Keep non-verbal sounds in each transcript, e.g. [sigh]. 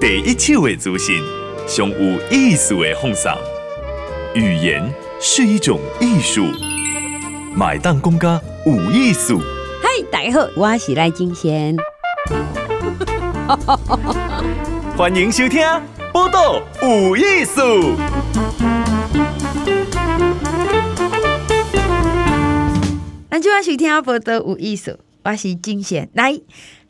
第一手的资讯，上有意思的放送。语言是一种艺术，买单公家有艺术。嗨，大家好，我是赖金贤。欢迎收听《报道有艺术》。咱就要收听《报道有艺术》，我是金贤。来，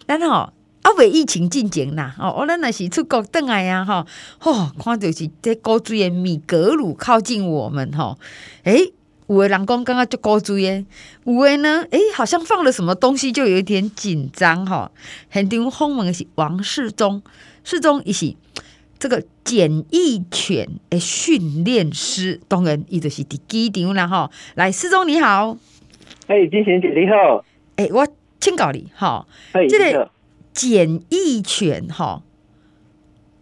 咱好。啊，未疫情进前啦，哦，我咱若是出国倒来呀，吼，吼，看着是这古锥的米格鲁靠近我们，吼，诶，有的人讲刚刚就古锥诶，有的呢，诶，好像放了什么东西，就有一点紧张，哈。现场访问的是王世忠，世忠伊是这个检疫犬诶训练师，当然伊就是伫机场啦，吼。来，世忠你好，哎，金贤姐你好，诶，我请教你，哈，这个。检疫犬哈，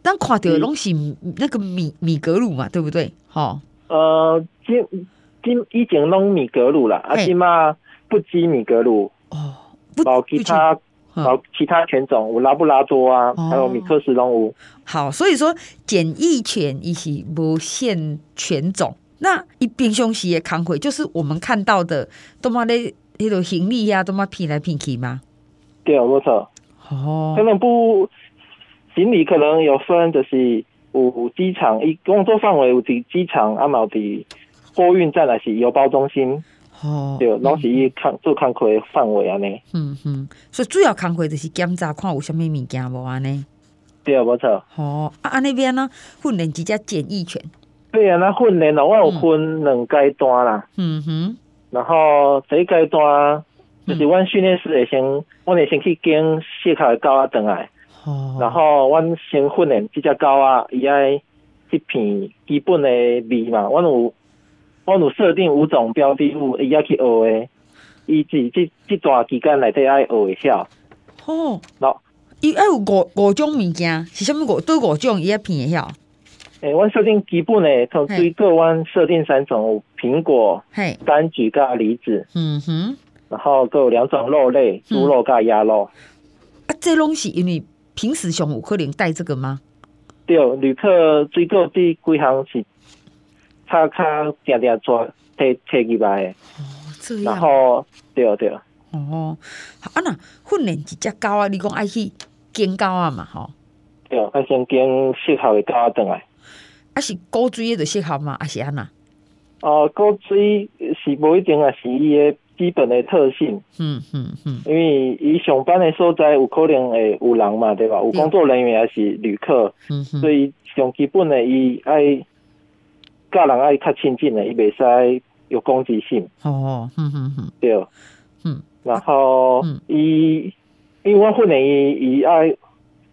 但看到的东西那个米米格鲁嘛，对不对？哈，呃，今今已经弄米格鲁了，啊，起码不鸡米格鲁哦，不其他，哦，其他犬种有拉布拉多啊，还有米克斯动物。好，所以说检疫犬一起不限犬种，那一边凶时的扛回就是我们看到的，都嘛咧那种行李呀，都嘛拼来拼去吗？对，没错。哦，可能不行李可能有分，就是有机场一工作范围有伫机场，阿毛的货运站还是邮包中心。哦，对，拢是伊看做看亏范围安尼。嗯哼，所以主要看亏就是检查看有啥物物件无安尼。对啊，冇错。哦，啊，安那边呢？训练几只检疫犬？对啊，那训练咯，我有分两阶段啦。嗯哼，然后第一阶段。就是阮训练师会先，阮会先去跟卸卡的狗仔转来，然后阮先训练即只狗仔，伊爱一片基本的味嘛，阮有，阮有设定五种标的物，伊要去学的，伊自这这段期间内底爱学一下。哦，喏，伊爱有五五种物件，是啥物五？都五种伊爱片会晓。诶，阮设定基本的，从最个阮设定三种，苹果、柑橘、加梨子。嗯哼。然后都有两种肉类，猪肉跟鸭肉。啊，这东西因为平时上有可能带这个吗？对，旅客最多第几项是，他他定定做提提起来的。哦，这样。然后对对。哦，啊那训练一只狗啊，你讲爱去捡狗啊嘛？吼。对，爱先捡适合的狗仔转来。啊是古锥的就适合吗？啊是安那？哦，古锥是无一定啊，是伊的。基本的特性，嗯嗯嗯，因为伊上班的所在有可能会有人嘛，对吧？有工作人员也是旅客，嗯嗯，所以上基本的伊爱，个人爱较亲近的，伊袂使有攻击性。哦，嗯嗯嗯，对，嗯，然后伊，因为我训练伊，伊爱，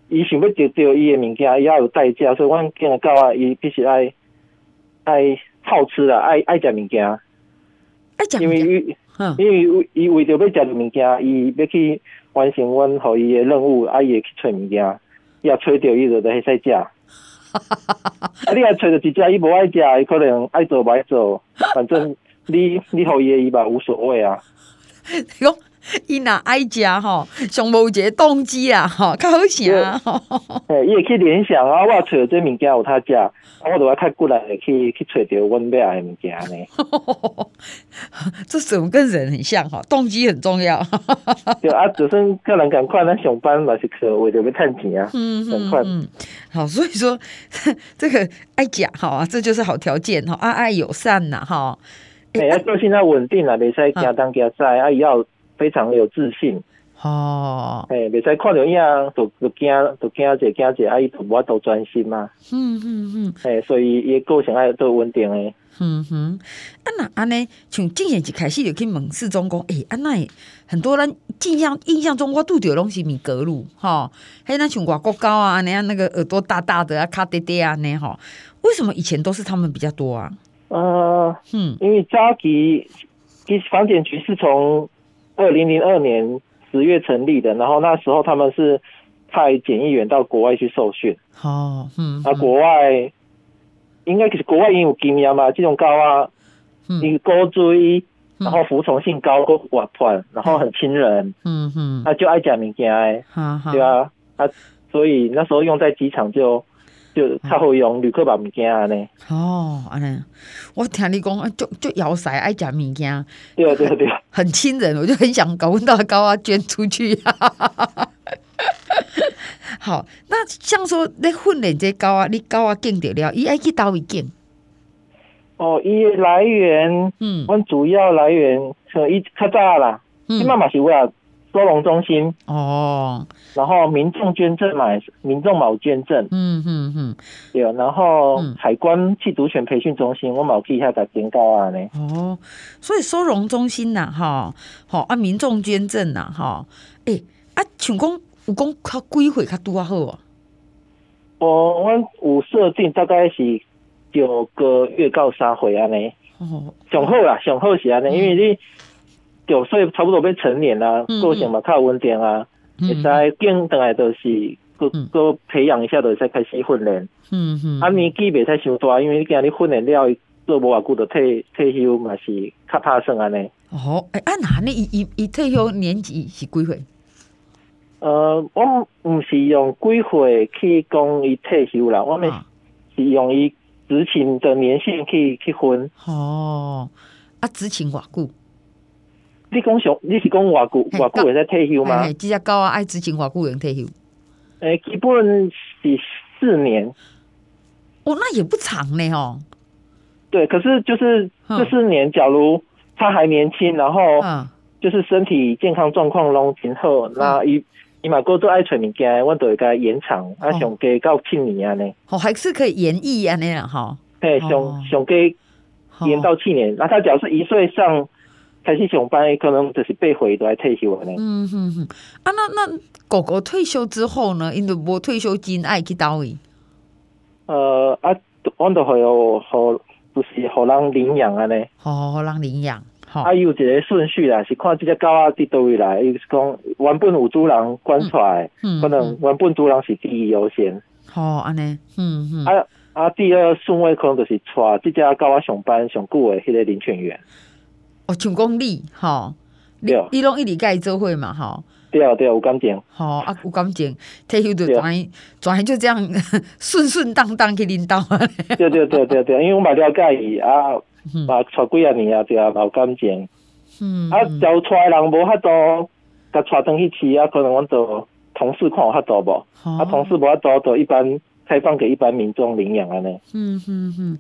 伊想要得到伊的物件，伊要有代价，所以阮见到啊，伊必须爱爱好吃啊，爱爱食物件，因为。因为伊为着要食物件，伊要去完成阮互伊诶任务，啊，伊会去找物件，伊若找着伊就会使食。[laughs] 啊，你若找着一只伊无爱食，伊可能爱做不爱做，反正你你互伊诶伊嘛无所谓啊。[laughs] [laughs] 伊若爱食吼，上无一个动机啊，吼，较好食啊。诶，伊会去联想啊，我找这物件有他食，啊我都要较过来去去揣着阮要爱的物件呢。[laughs] 这怎么跟人很像哈？动机很重要。[laughs] 对啊，就算个人赶快，咱上班嘛是可为着要趁钱啊。嗯嗯嗯。好，所以说这个爱食好啊，这就是好条件哈，爱爱友善呐哈。诶，要个性要稳定啊，袂使惊东惊西啊，要。非常有自信哦，哎，袂使看到样，都都惊，都惊者惊者，阿姨都无法度专心嘛。嗯嗯嗯，哎，所以伊个性爱都稳定诶。嗯哼，啊那安尼，像之前一开始就去问世忠讲，诶，安那很多人印象印象中我拄着拢是米格鲁，哈，还那像外国高啊，安尼啊那个耳朵大大的啊，卡爹爹啊，那吼，为什么以前都是他们比较多啊？呃，嗯，因为早期其实防检局是从。二零零二年十月成立的，然后那时候他们是派检疫员到国外去受训。哦，嗯，那国外应该其实国外也有经验嘛，这种高啊，你高追，然后服从性高，过活泼，然后很亲人。嗯嗯，他就爱讲物件，对啊，啊，所以那时候用在机场就就较好用，旅客把物件安尼。哦，安尼，我听你讲，就就摇骰爱食物件，对对对，很亲人，我就很想搞问到高啊捐出去。[laughs] 好，那像说你训练这高啊，你高啊见得了，伊爱去倒位见？哦，伊来源，嗯，阮主要来源像伊较早啦，伊妈妈是为了收容中心哦，然后民众捐赠嘛，民众冇捐赠，嗯嗯嗯，对，然后海关缉毒犬培训中心，我冇记一下在警告啊呢。哦，所以收容中心呐，哈，好啊，民众捐赠呐，哈，诶，啊，像讲有讲较几岁较拄啊好哦？我阮有设定大概是。九个月到三岁安尼，上好啦，上好是安尼，因为你九岁差不多变成年啦，个性嘛较稳定啊，会使见等来都是，个个培养一下，就会使开始训练。嗯嗯，啊年纪袂太伤大，因为你今日训练了，做无偌久就退退休嘛是较拍算安尼。哦，哎，啊那你伊伊伊退休年纪是几岁？呃，我毋是用几岁去讲伊退休啦，我们是用伊。执勤的年限可以去分哦，啊，执勤偌久？你讲上，你是讲偌久偌久会在退休吗？只只狗啊，爱执勤偌久能退休？诶、欸，基本是四年。哦，那也不长呢哦。对，可是就是这四年，假如他还年轻，然后就是身体健康状况拢挺好，那一。你嘛，过做爱存物件，我都会甲延长，啊，上加到七年安尼。哦，还是可以延役安尼啦，哈。嘿，上上加延到七年。那他假如是一岁上开始上班，可能就是八岁都来退休安尼。嗯哼哼。啊，那那狗狗退休之后呢？因为无退休金爱去倒位。呃啊，我都会有好，就是好人领养安尼。好，好人领养。啊，有一个顺序啦，是看这只狗啊伫倒位来，伊是讲原本有主人关出来，嗯嗯、可能原本主人是第一优先。好，安尼，嗯嗯。啊啊，第二顺位可能就是带这只狗啊上班上久的迄个领犬员。哦，像讲你，吼，你你拢一直甲伊做伙嘛，吼。对啊对啊，有感情。好啊，有感情，退休就转转就这样 [laughs] 顺顺当当去领导。对对对对对，因为我嘛了解伊啊。嘛，娶几啊年啊，对啊，有感情。嗯，啊，假如带人无遐多，甲带转去饲啊，可能阮就同事看有遐多无，啊，同事无遐多，就一般开放给一般民众领养安尼。嗯嗯嗯，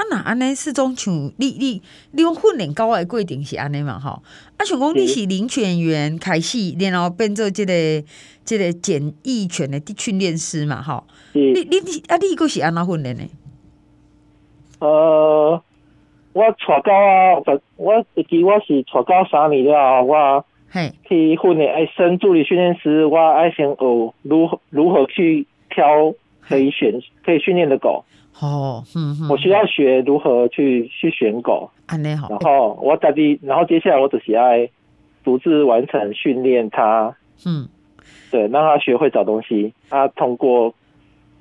啊，若安尼是种像你你你用训练狗的规定是安尼嘛？吼，啊，像讲你是领犬员开始，然后变做即个即个检疫犬的训练师嘛？吼，你你你啊，你个是安怎训练的？呃。我带狗啊，我记我是带狗三年了，我去训练爱升助理训练师，我爱先学如何如何去挑可以选可以训练的狗。哦，嗯嗯，我需要学如何去去选狗。安尼好。然后我家己，然后接下来我只是爱独自完成训练它。嗯，对，让它学会找东西。它通过，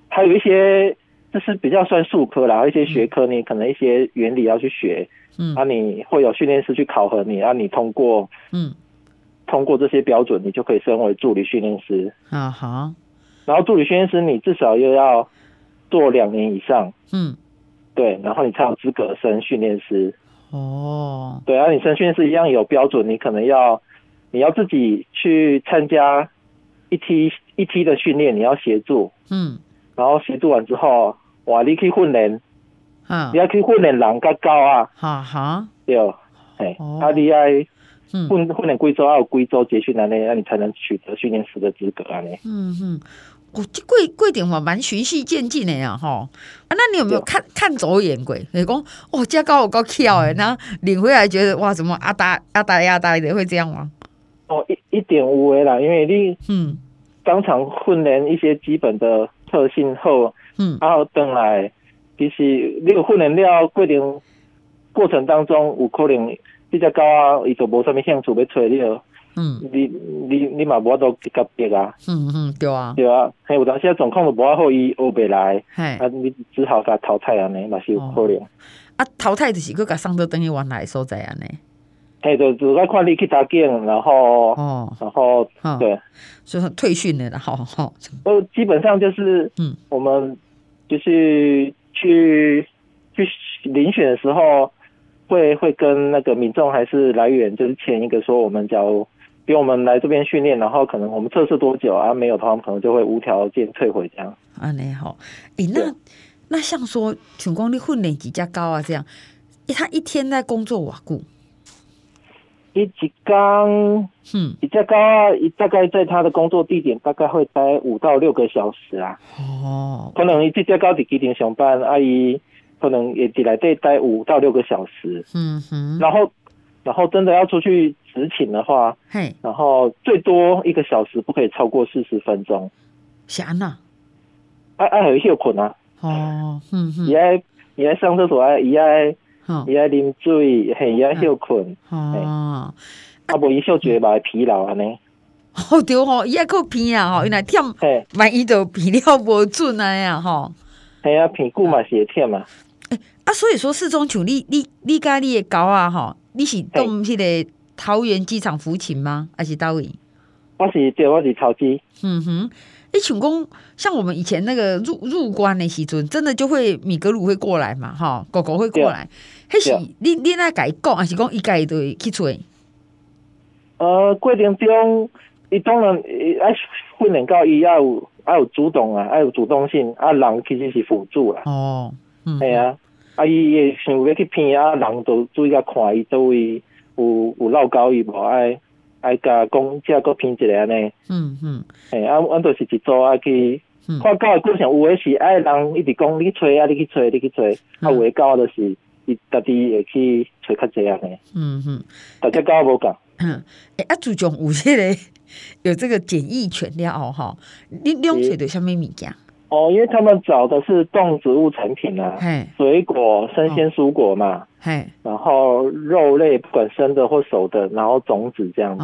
还有一些。就是比较算术科啦，一些学科你可能一些原理要去学，嗯，啊，你会有训练师去考核你，啊，你通过，嗯，通过这些标准，你就可以升为助理训练师。啊好，然后助理训练师你至少又要做两年以上，嗯，对，然后你才有资格升训练师。哦，对啊，你升训练师一样有标准，你可能要你要自己去参加一梯一梯的训练，你要协助，嗯。然后协助完之后，哇，你去训练，啊，你要去训练人较高啊，哈哈，对，哎，啊，你爱训训练贵州还有贵州结训安尼，那你才能取得训练师的资格安尼。嗯嗯，我这贵贵点嘛，蛮循序渐进的呀，吼。啊，那你有没有看看走眼鬼？你讲哦，加高我够巧哎，然后领回来觉得哇，怎么阿达阿达阿达的会这样吗？哦，一一点五诶啦，因为你嗯，当场训练一些基本的。特性后，嗯，然后等来，其实你有训练了过程过程当中，有可能比较高啊，伊就无啥物兴趣要找你了，嗯，你你你嘛无法度夹别啊，嗯嗯，对啊，对啊，还有当时状况都无好，伊学不来，嘿，啊，你只好甲淘汰安尼，嘛是有可能。啊，淘汰就是搁甲送到等于原来所在安尼。哎，就就在看你去打剑，然后哦，然后、哦、对，就是退训了，好好。呃，基本上就是，嗯，我们就是去去遴选的时候，会会跟那个民众还是来源，就是签一个说，我们假如给我们来这边训练，然后可能我们测试多久啊，没有的话，我们可能就会无条件退回这样。啊，你好，哎，那那像说，全光的训练几家高啊，这样，他一天在工作瓦固。一几缸，嗯，比较高啊，大概在他的工作地点大概会待五到六个小时啊。哦，可能一比较高的基点上班，阿姨可能也得来得待五到六个小时。嗯哼，然后，然后真的要出去执勤的话，嘿，然后最多一个小时不可以超过四十分钟。闲呐，爱爱还有休困啊。哦，嗯哼，也爱也爱上厕所啊，也爱。伊爱啉水，嘿，伊爱休困，哦，啊，无伊嗅觉嘛会疲劳安尼，哦对吼，伊爱靠鼻啊吼，伊来忝，嘿，万一就鼻了无准啊呀吼，嘿啊，评估嘛是会忝啊，诶，啊，所以说四中像你你你甲你的狗啊吼，你是动迄个桃园机场服勤吗？还是倒位？我是对，我是超机，嗯哼。一群工像我们以前那个入入关的时阵，真的就会米格鲁会过来嘛，哈，狗狗会过来。迄是你你那改讲，还是讲一改都会去做？呃，过程中，伊当然爱训练到伊要有要有主动啊，要有主动性啊，人其实是辅助啦。哦，嗯，系啊，啊伊也想要去骗啊，人都注意下看伊周围有有闹交伊无爱。爱甲讲，即个骗一个安尼，嗯嗯，诶，啊，阮都是一组啊去，看狗的过程，有诶是爱人一直讲你吹啊，你去吹，你去吹，啊，有诶狗就是伊家己会去吹较济安尼，嗯哼，大家狗无共，嗯，诶，啊，自从有迄个有这个检疫犬了吼，你你用吹的什么物件？哦，因为他们找的是动植物成品啊，水果、生鲜蔬果嘛，然后肉类，不管生的或熟的，然后种子这样子，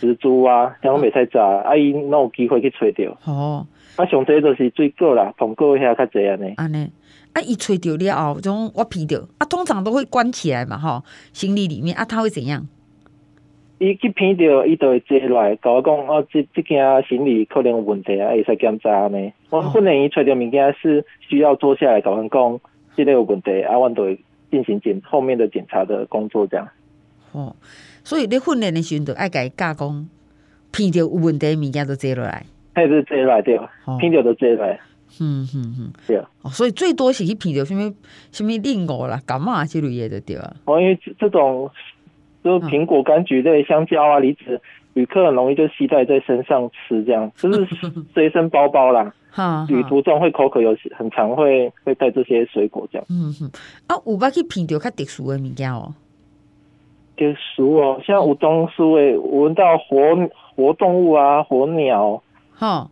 蜘蛛啊，像我每菜炸，阿姨那有机会去吹掉。哦，啊，上这就是水果啦，苹果遐较济安尼。安尼，啊，一吹掉了后，种我皮掉，啊，通常都会关起来嘛，哈，行李里面啊，它会怎样？伊去片着，伊就会坐落来，甲我讲，哦，即即件行李可能有问题啊，会使检查呢。我训练伊揣着物件是需要坐下来，甲阮讲，即个有问题，啊，阮就会进行检后面的检查的工作，这样。哦，所以你训练的时阵，就爱甲伊教讲，片着有问题物件就坐落来，还是坐来对，片着就坐落来。嗯嗯嗯，对啊。哦，所以最多是去片着什物什物令我啦、感冒之类的对啊。哦，因为这种。就是苹果、柑橘类、香蕉啊、梨子，旅客很容易就携带在身上吃，这样 [laughs] 就是随身包包啦。[laughs] 哈，旅途中会口渴，有时很常会会带这些水果这样。嗯哼，啊，有捌去品到较特殊的物件哦。特殊哦，像有东西会闻到活活动物啊，活鸟。哈，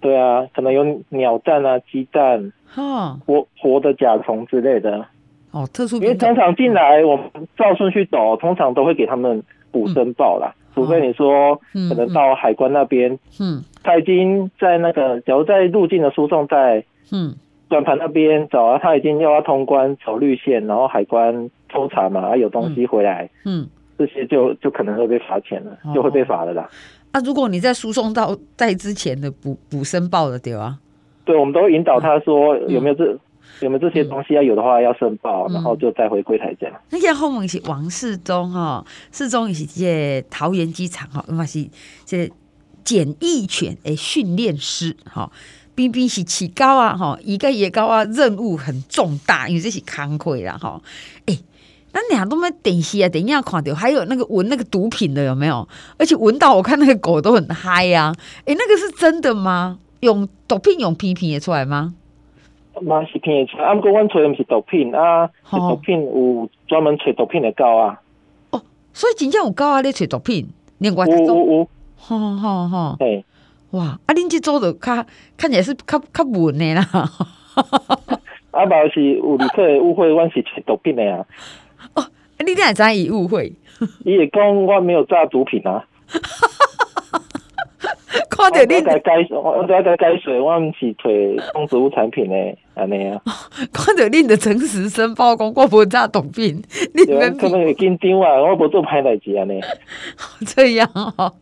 对啊，可能有鸟蛋啊、鸡蛋，哈，活活的甲虫之类的。哦，特殊因为通常进来，我们照顺序走，通常都会给他们补申报啦。除非你说可能到海关那边，嗯，他已经在那个，假如在入境的输送带，嗯，转盘那边走啊，他已经要要通关走绿线，然后海关抽查嘛，啊有东西回来，嗯，这些就就可能会被罚钱了，就会被罚的啦。啊，如果你在输送到在之前的补补申报的对吧？对，我们都会引导他说有没有这。有没有这些东西要有的话要申报，嗯、然后就再回柜台这样。那个后面是王世忠哈，世忠也是这桃园机场哈，嘛是这简易犬诶训练师哈，冰冰是起高啊哈，一个也高啊，任务很重大，因为这是康亏啦哈。诶，那俩都没电视啊，等一下看到，还有那个闻那个毒品的有没有？而且闻到我看那个狗都很嗨呀。诶，那个是真的吗？用毒品用批评也出来吗？嘛是骗出，啊，毋过阮找的不是毒品啊，是毒品有专门找毒品的狗啊。哦，所以真正有狗啊，咧找毒品，另外有有有，好好好，对，哇，啊，恁这组的较看起来是较较稳的啦。[laughs] 啊，无是有旅客误会，阮是找毒品的啊。哦，你哪会知伊误会？伊会讲我没有炸毒品啊。[laughs] 看 [laughs] 看到你在改，我在在改水，我唔是推动植物产品诶，安尼啊。看着你的诚实申报，讲我无炸毒品，你们可能会紧张啊，我无做歹代志安尼。这样哦，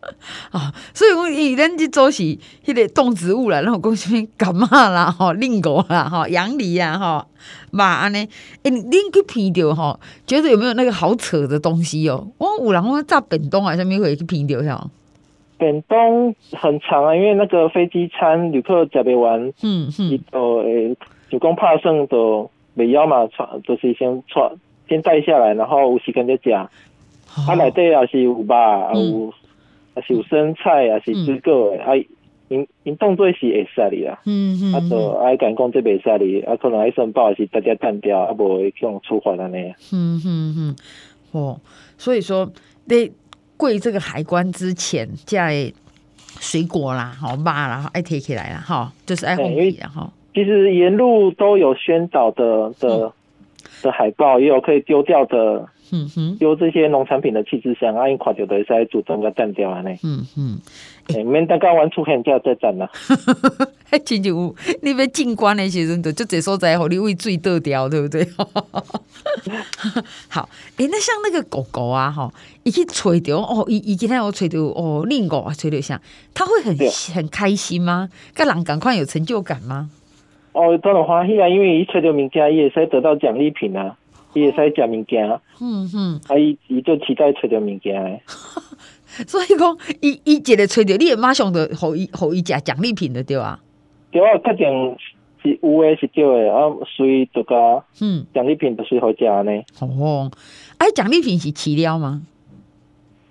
啊，所以我以前去做是迄个动植物啦，然后讲什么柑仔啦，吼，令狗啦，吼，杨梨啊，吼，嘛安尼，诶，恁去闻到吼，觉得有没有那个好扯的东西哦？我有人我炸便当啊，啥物会去闻到哟？便当很长啊，因为那个飞机餐旅客食不完，嗯嗯，伊都诶，就讲拍算都未要嘛，就是先带先带下来，然后有时间再食。啊，内底也是有肉，有也是有生菜，也是水果诶。啊，因因当做是会使哩啦，嗯嗯，啊，就爱讲讲这袂使哩，啊，可能爱申报是大家单调，啊，无会去用处罚安尼。嗯嗯嗯，哦，所以说你。过这个海关之前，在水果啦，好骂啦，爱贴起来啦，哈，就是爱红皮啦，哈。其实沿路都有宣导的的的海报，也有可以丢掉的。嗯哼，有这些农产品的弃置箱，啊，因看到的是主动个断掉啊呢。嗯嗯，诶，免等到完出现就再斩啦。[laughs] 还真就有，你要进关的时阵，就这所在，互你喂水倒掉，对不对？[laughs] 好，诶、欸，那像那个狗狗啊，哈，一去吹到哦，一一今天我吹到哦，另狗啊，吹到像，它会很很开心吗？跟人赶快有成就感吗？哦，当然欢喜啊，因为一吹到名家，也是得到奖励品啊。伊会使食物件，嗯嗯，啊伊伊就期待揣着物件诶，[laughs] 所以讲伊伊一个揣着，你也马上就互伊互伊食奖励品的对啊？对啊，确定是有诶是对诶，啊随这个嗯奖励品就随好食呢。哦，啊，奖励品是饲料吗？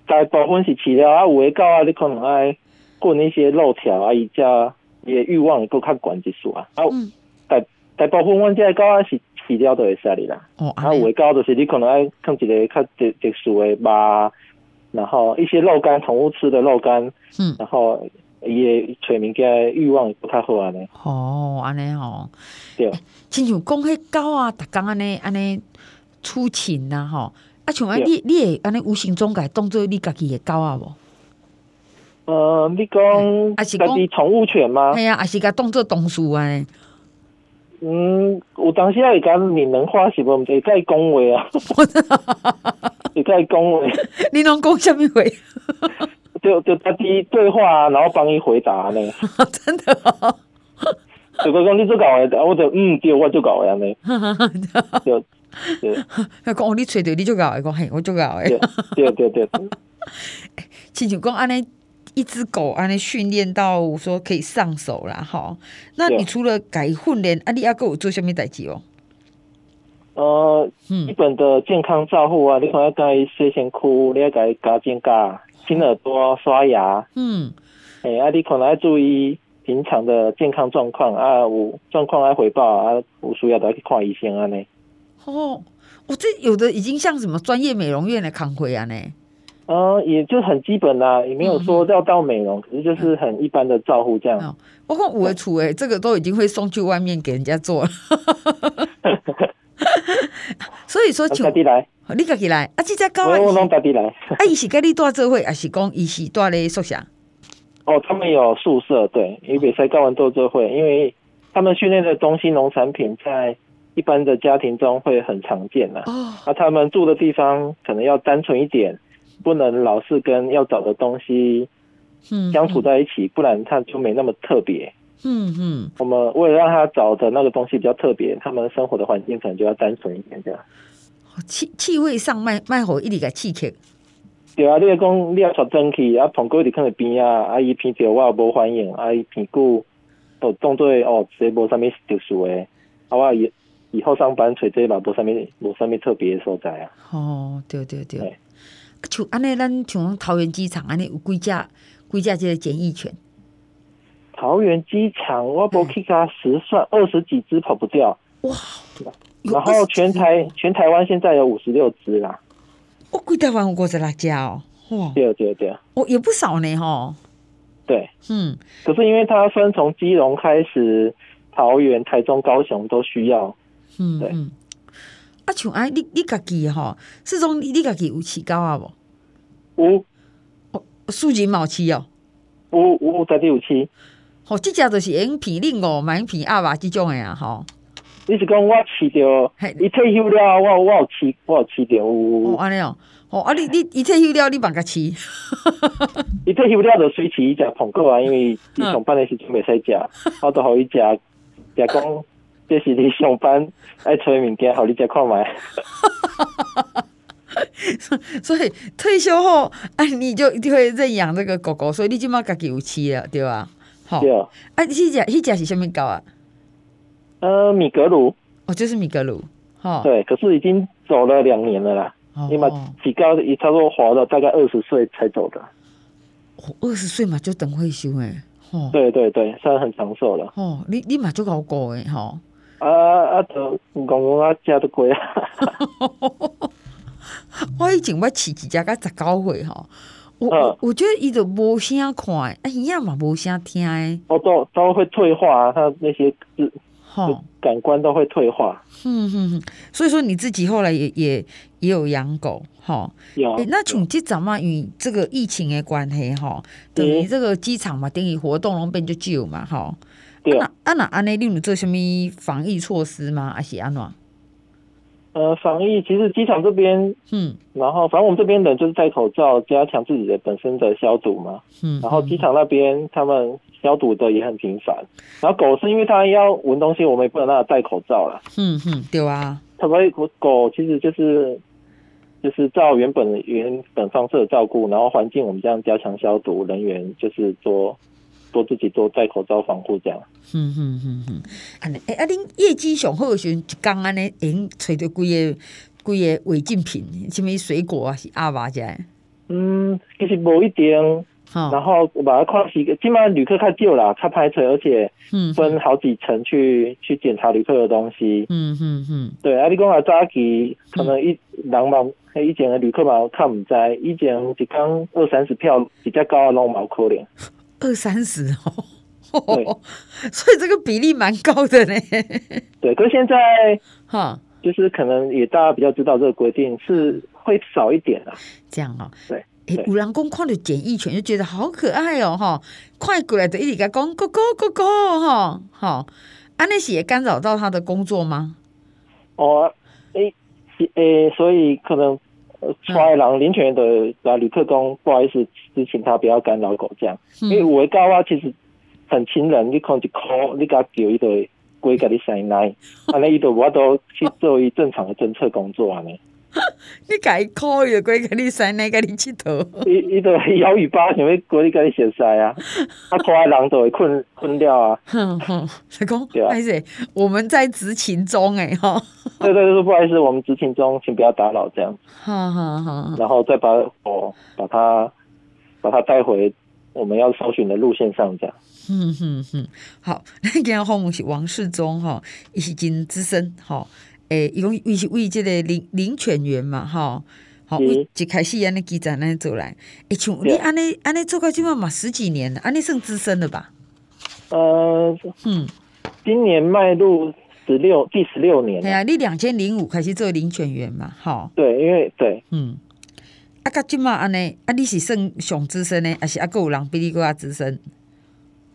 大部分是饲料啊，有诶狗啊，你可能爱滚一些肉条啊，伊只伊诶欲望会搁较悬一丝啊。啊，大大部分阮只狗啊是。饲料都会使你啦，哦，啊，有的狗就是你可能爱放一个较特特殊的肉，然后一些肉干，宠物吃的肉干，嗯，然后伊的找物件欲望不太好安尼。哦，安尼哦，对，亲像讲迄狗啊，逐工安尼安尼出勤呐，吼，啊，像安你你会安尼无形中改当做你家己的狗啊无？呃，你讲啊是讲宠物犬吗？系啊，还是甲当做同事安。嗯，有当时会讲闽南话是无，会甲伊讲话啊，会甲伊讲话。你拢讲什么话？就就家己对话，然后帮伊回答呢。[laughs] 真的、哦？如果讲你做搞诶，我就嗯，对，我做搞诶呢。[laughs] 就就，讲你找到你做搞诶，讲嘿，我做搞诶。对对对。[laughs] 亲像讲安尼。一只狗安尼训练到说可以上手了哈，那你除了改训练，啊你阿哥有做什么代志哦？呃，基本的健康照护啊，你可能要改洗身躯，你要改加肩胛、清耳朵、刷牙。嗯，哎、欸，啊，你可能要注意平常的健康状况啊，有状况来回报啊，有需要都要去看医生啊呢。哦，我这有的已经像什么专业美容院的康辉啊呢。嗯，也就很基本啦，也没有说要到美容，嗯、可是就是很一般的照护这样。嗯、我看五位处诶，这个都已经会送去外面给人家做了。[laughs] 所以说，请你来，你自己来，啊，这只狗啊，我弄自己来。[laughs] 啊，伊是跟你住做伙，还是讲伊是住咧宿舍？哦，他们有宿舍，对，因为在高完做做会，因为他们训练的东西农产品在一般的家庭中会很常见啦。哦，啊，他们住的地方可能要单纯一点。不能老是跟要找的东西相处在一起，不然他就没那么特别。嗯嗯，我们为了让他找的那个东西比较特别，他们生活的环境可能就要单纯一点，这样。气气味上卖卖火一点个气客。对啊，你讲你要传真气，啊，捧过你看边啊，阿姨偏着我无反应，阿姨偏久都当做哦，这无啥物特殊的，啊，我以以后上班找这嘛无啥物无啥物特别的所在啊。哦，对对对。对像安尼，咱像桃园机场安尼有几只几只即个检疫犬？桃园机场我无去加十算二十几只跑不掉哇！然后全台全台湾现在有五十六只啦。我贵台湾有五十六只哦，哇！对对对，哦也不少呢哈。对，嗯，可是因为它分从基隆开始，桃园、台中、高雄都需要，嗯，对。啊，像哎，你你家己吼，是种你你家己有饲狗啊无？有，哦，数钱毛饲哦。有有在第五期。哦，即只就是用皮令哦，买皮阿爸即种诶啊，吼。你是讲我饲着，伊退休了，我我有饲，我有饲着有。哦，安尼哦，哦啊，你你伊退休了，你帮佮饲。[laughs] 伊退休了就随饲伊食苹果啊，因为伊上班诶时阵袂使食，[laughs] 我都互伊食，食讲这是你上班爱吃的物件，互你食看卖。[laughs] 所以退休后，哎，你就一定会认养这个狗狗，所以你起码家己有饲了，对吧？好，对。啊，迄只迄只是什么狗啊？呃，米格鲁，哦，就是米格鲁，哈，对，可是已经走了两年了啦，你嘛几高也差不多活了大概二十岁才走的，二十岁嘛就等退休诶，哦，对对对，算很长寿了，哦，你你嘛就搞过诶，哈，啊啊，都公公啊食都贵啊，[laughs] 我以前我饲一只个十九岁哈。我我我觉得伊都无啥看，啊，伊样嘛无啥听诶。哦，都都会退化，他那些是，哦，感官都会退化。嗯嗯嗯，所以说你自己后来也也也有养狗，哈。有。欸、那像这阵嘛，与这个疫情的关系，哈，等于这个机场嘛，等于活动拢变就少嘛，哈。对。啊那安尼，你有做什么防疫措施吗？还是安怎？呃，防疫其实机场这边，嗯，然后反正我们这边人就是戴口罩，加强自己的本身的消毒嘛，嗯，然后机场那边他们消毒的也很频繁，然后狗是因为它要闻东西，我们也不能让它戴口罩了，嗯嗯，对啊，它所以狗其实就是就是照原本原本方式的照顾，然后环境我们这样加强消毒，人员就是做。多自己多戴口罩防护，这样。嗯嗯嗯嗯，安尼，哎，啊，恁业绩上好的时，一工安尼，用揣着几个几个违禁品，什么水果啊，是阿爸这样。嗯，其实无一定。哦、然后我把它看是，起码旅客较少啦，较歹找，而且分好几层去、嗯、去检查旅客的东西。嗯嗯嗯。对，啊，你讲啊，早期可能一人嘛，以前的旅客嘛，看唔知，以前一工二三十票比较高的拢冇可能。二三十哦，对，[laughs] 所以这个比例蛮高的呢。[laughs] 对，可是现在 [laughs] 哈，就是可能也大家比较知道这个规定是会少一点啦。这样哦，对，哎，五郎公看到检疫犬就觉得好可爱哦，哈，快过来的一直在讲哥哥哥哥哈，好，安那些也干扰到他的工作吗？哦，哎，哎，所以可能。出来人林权的啊，旅客讲不好意思，是请他不要干扰狗这样，因为我告啊，其实很亲人，你看一口，你给他叫一堆龟给你生奶，安尼伊都我都去做一正常的侦测工作安尼。[laughs] 你改考有龟给你塞奶给你佚佗，[laughs] 伊伊都摇尾巴想要龟你给你先塞啊，[laughs] 啊，看来人都会困困掉啊。哼哼，老公，不好意思，我们在执勤中哎哈。对对对，不好意思，我们执勤中，请不要打扰这样。好好好，然后再把我把它把它带回我们要搜寻的路线上这样。嗯哼哼，好，那今天访问是王世忠哈，伊是真资深哈。诶，伊讲为是为即个领领犬员嘛，吼，好，为一开始安尼记者安尼做来，诶，像你安尼安尼做到即满嘛十几年了，安尼算资深了吧？呃，嗯，今年迈入十六第十六年。对啊，你两千零五开始做领犬员嘛，吼。对，因为对，嗯，啊，甲即满安尼，啊，你是算上资深呢，还是啊，个有人比你更加资深？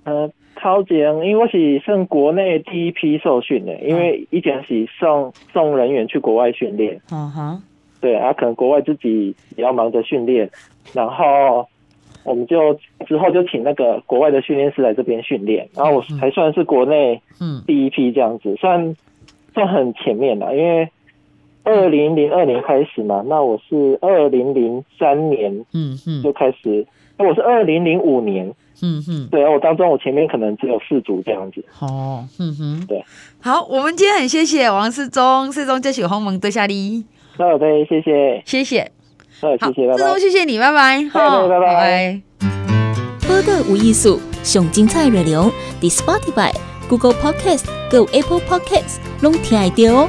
呃。超级，因为我是算国内第一批受训的，因为以前是送送人员去国外训练。嗯哼，对啊，可能国外自己也要忙着训练，然后我们就之后就请那个国外的训练师来这边训练，然后我才算是国内嗯。第一批这样子，算算很前面了，因为二零零二年开始嘛，那我是二零零三年嗯嗯。就开始，那我是二零零五年。嗯哼，对啊，我当中我前面可能只有四组这样子。哦，嗯哼，对。好，我们今天很谢谢王世忠，世忠就是访问多谢你。好的，谢谢，谢谢。好，谢谢，拜拜。世忠，谢谢你，拜拜。好，拜拜。播的无艺术，上精彩内容，The Spotify、Google Podcast、Go Apple Podcasts，拢听得到哦。